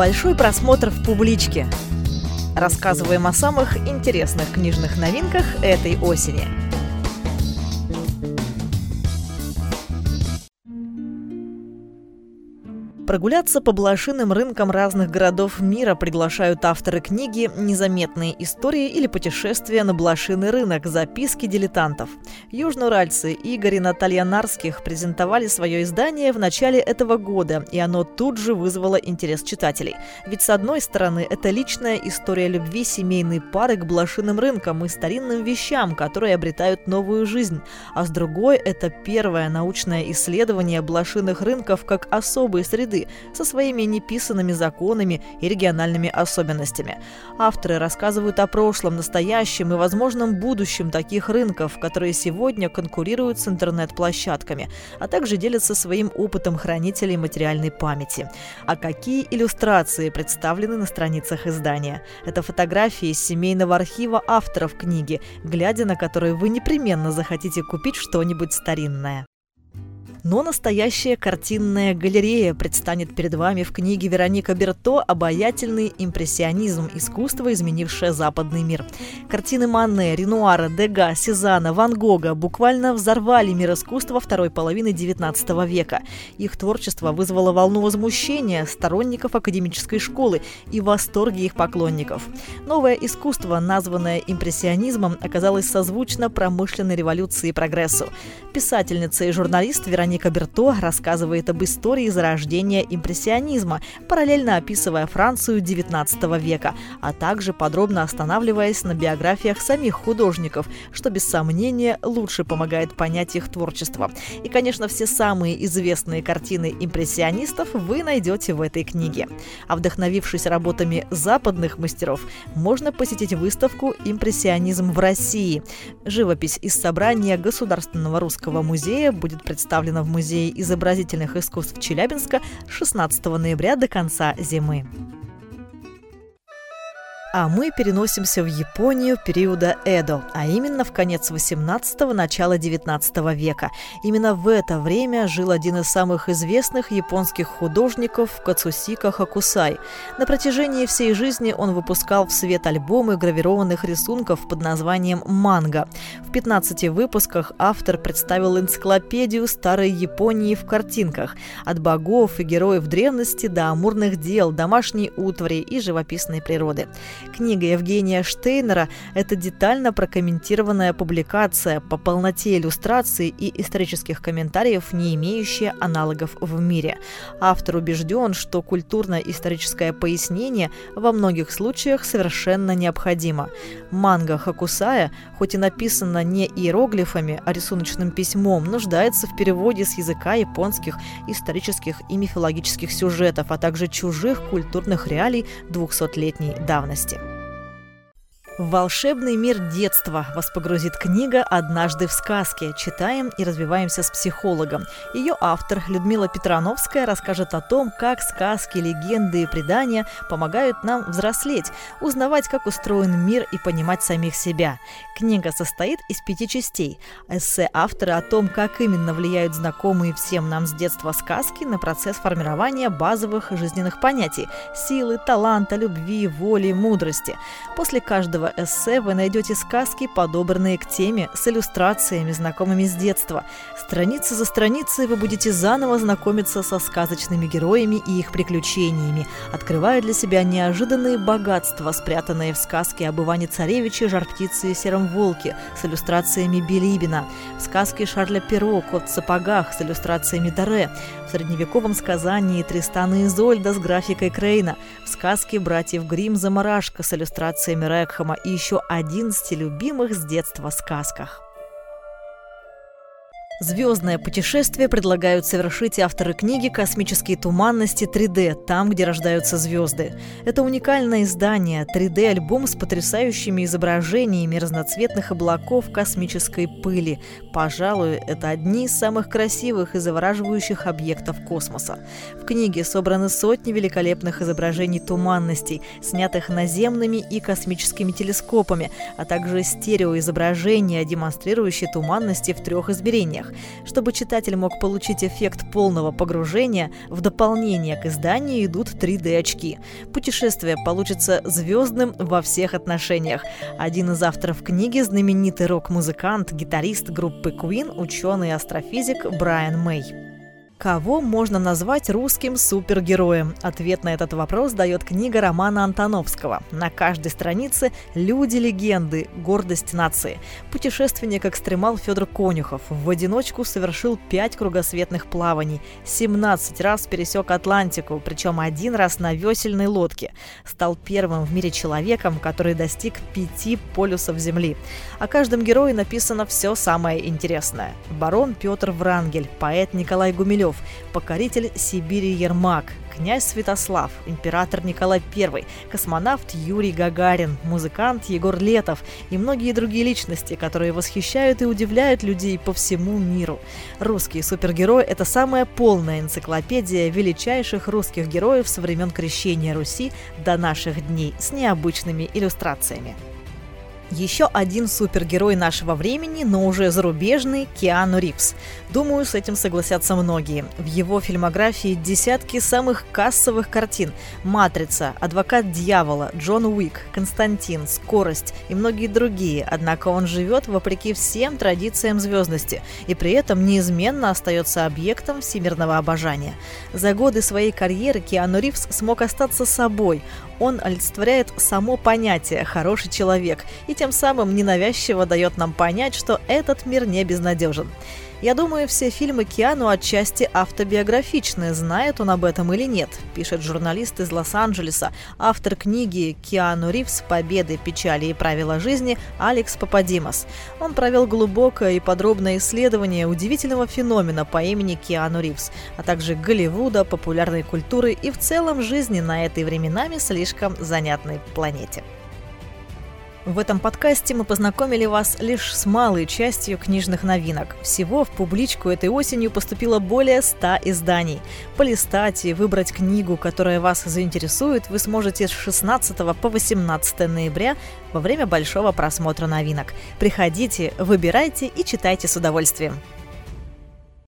Большой просмотр в публичке. Рассказываем о самых интересных книжных новинках этой осени – Прогуляться по блошиным рынкам разных городов мира приглашают авторы книги «Незаметные истории» или «Путешествия на блошиный рынок. Записки дилетантов». Южноуральцы Игорь и Наталья Нарских презентовали свое издание в начале этого года, и оно тут же вызвало интерес читателей. Ведь, с одной стороны, это личная история любви семейной пары к блошиным рынкам и старинным вещам, которые обретают новую жизнь, а с другой – это первое научное исследование блошиных рынков как особой среды, со своими неписанными законами и региональными особенностями. Авторы рассказывают о прошлом, настоящем и возможном будущем таких рынков, которые сегодня конкурируют с интернет-площадками, а также делятся своим опытом хранителей материальной памяти. А какие иллюстрации представлены на страницах издания? Это фотографии из семейного архива авторов книги, глядя на которые вы непременно захотите купить что-нибудь старинное. Но настоящая картинная галерея предстанет перед вами в книге Вероника Берто «Обаятельный импрессионизм. Искусство, изменившее западный мир». Картины Мане, Ренуара, Дега, Сезана, Ван Гога буквально взорвали мир искусства второй половины XIX века. Их творчество вызвало волну возмущения сторонников академической школы и восторги их поклонников. Новое искусство, названное импрессионизмом, оказалось созвучно промышленной революции и прогрессу. Писательница и журналист Вероника Вероника Берто рассказывает об истории зарождения импрессионизма, параллельно описывая Францию XIX века, а также подробно останавливаясь на биографиях самих художников, что без сомнения лучше помогает понять их творчество. И, конечно, все самые известные картины импрессионистов вы найдете в этой книге. А вдохновившись работами западных мастеров, можно посетить выставку «Импрессионизм в России». Живопись из собрания Государственного русского музея будет представлена в Музее изобразительных искусств Челябинска 16 ноября до конца зимы. А мы переносимся в Японию периода Эдо, а именно в конец 18-го, начало 19 века. Именно в это время жил один из самых известных японских художников Кацусика Хакусай. На протяжении всей жизни он выпускал в свет альбомы гравированных рисунков под названием «Манга». В 15 выпусках автор представил энциклопедию старой Японии в картинках. От богов и героев древности до амурных дел, домашней утвари и живописной природы. Книга Евгения Штейнера – это детально прокомментированная публикация по полноте иллюстраций и исторических комментариев, не имеющая аналогов в мире. Автор убежден, что культурно-историческое пояснение во многих случаях совершенно необходимо. Манга Хакусая, хоть и написана не иероглифами, а рисуночным письмом, нуждается в переводе с языка японских исторических и мифологических сюжетов, а также чужих культурных реалий 200-летней давности. В волшебный мир детства вас погрузит книга «Однажды в сказке». Читаем и развиваемся с психологом. Ее автор Людмила Петрановская расскажет о том, как сказки, легенды и предания помогают нам взрослеть, узнавать, как устроен мир и понимать самих себя. Книга состоит из пяти частей. Эссе автора о том, как именно влияют знакомые всем нам с детства сказки на процесс формирования базовых жизненных понятий – силы, таланта, любви, воли, мудрости. После каждого эссе вы найдете сказки, подобранные к теме, с иллюстрациями, знакомыми с детства. Страница за страницей вы будете заново знакомиться со сказочными героями и их приключениями, открывая для себя неожиданные богатства, спрятанные в сказке об Иване Царевиче, Жар-птице и Сером Волке с иллюстрациями Билибина, в сказке Шарля Перо «Кот в сапогах» с иллюстрациями Даре, в средневековом сказании Тристана и Изольда с графикой Крейна, в сказке братьев Грим «Замарашка» с иллюстрациями Рекхама и еще 11 любимых с детства сказках. Звездное путешествие предлагают совершить авторы книги «Космические туманности 3D», там, где рождаются звезды. Это уникальное издание, 3D-альбом с потрясающими изображениями разноцветных облаков космической пыли. Пожалуй, это одни из самых красивых и завораживающих объектов космоса. В книге собраны сотни великолепных изображений туманностей, снятых наземными и космическими телескопами, а также стереоизображения, демонстрирующие туманности в трех измерениях экранах. Чтобы читатель мог получить эффект полного погружения, в дополнение к изданию идут 3D-очки. Путешествие получится звездным во всех отношениях. Один из авторов книги – знаменитый рок-музыкант, гитарист группы Queen, ученый и астрофизик Брайан Мэй. Кого можно назвать русским супергероем? Ответ на этот вопрос дает книга Романа Антоновского. На каждой странице люди-легенды, гордость нации. Путешественник-экстремал Федор Конюхов в одиночку совершил пять кругосветных плаваний, 17 раз пересек Атлантику, причем один раз на весельной лодке. Стал первым в мире человеком, который достиг пяти полюсов Земли. О каждом герое написано все самое интересное. Барон Петр Врангель, поэт Николай Гумилев, Киселев, покоритель Сибири Ермак, князь Святослав, император Николай I, космонавт Юрий Гагарин, музыкант Егор Летов и многие другие личности, которые восхищают и удивляют людей по всему миру. Русский супергерой – это самая полная энциклопедия величайших русских героев со времен крещения Руси до наших дней с необычными иллюстрациями. Еще один супергерой нашего времени, но уже зарубежный – Киану Ривз. Думаю, с этим согласятся многие. В его фильмографии десятки самых кассовых картин. «Матрица», «Адвокат дьявола», «Джон Уик», «Константин», «Скорость» и многие другие. Однако он живет вопреки всем традициям звездности и при этом неизменно остается объектом всемирного обожания. За годы своей карьеры Киану Ривз смог остаться собой он олицетворяет само понятие «хороший человек» и тем самым ненавязчиво дает нам понять, что этот мир не безнадежен. Я думаю, все фильмы Киану отчасти автобиографичны, знает он об этом или нет, пишет журналист из Лос-Анджелеса, автор книги «Киану Ривз. Победы, печали и правила жизни» Алекс Пападимас. Он провел глубокое и подробное исследование удивительного феномена по имени Киану Ривз, а также Голливуда, популярной культуры и в целом жизни на этой временами слишком занятной планете. В этом подкасте мы познакомили вас лишь с малой частью книжных новинок. Всего в публичку этой осенью поступило более 100 изданий. Полистать и выбрать книгу, которая вас заинтересует, вы сможете с 16 по 18 ноября во время большого просмотра новинок. Приходите, выбирайте и читайте с удовольствием.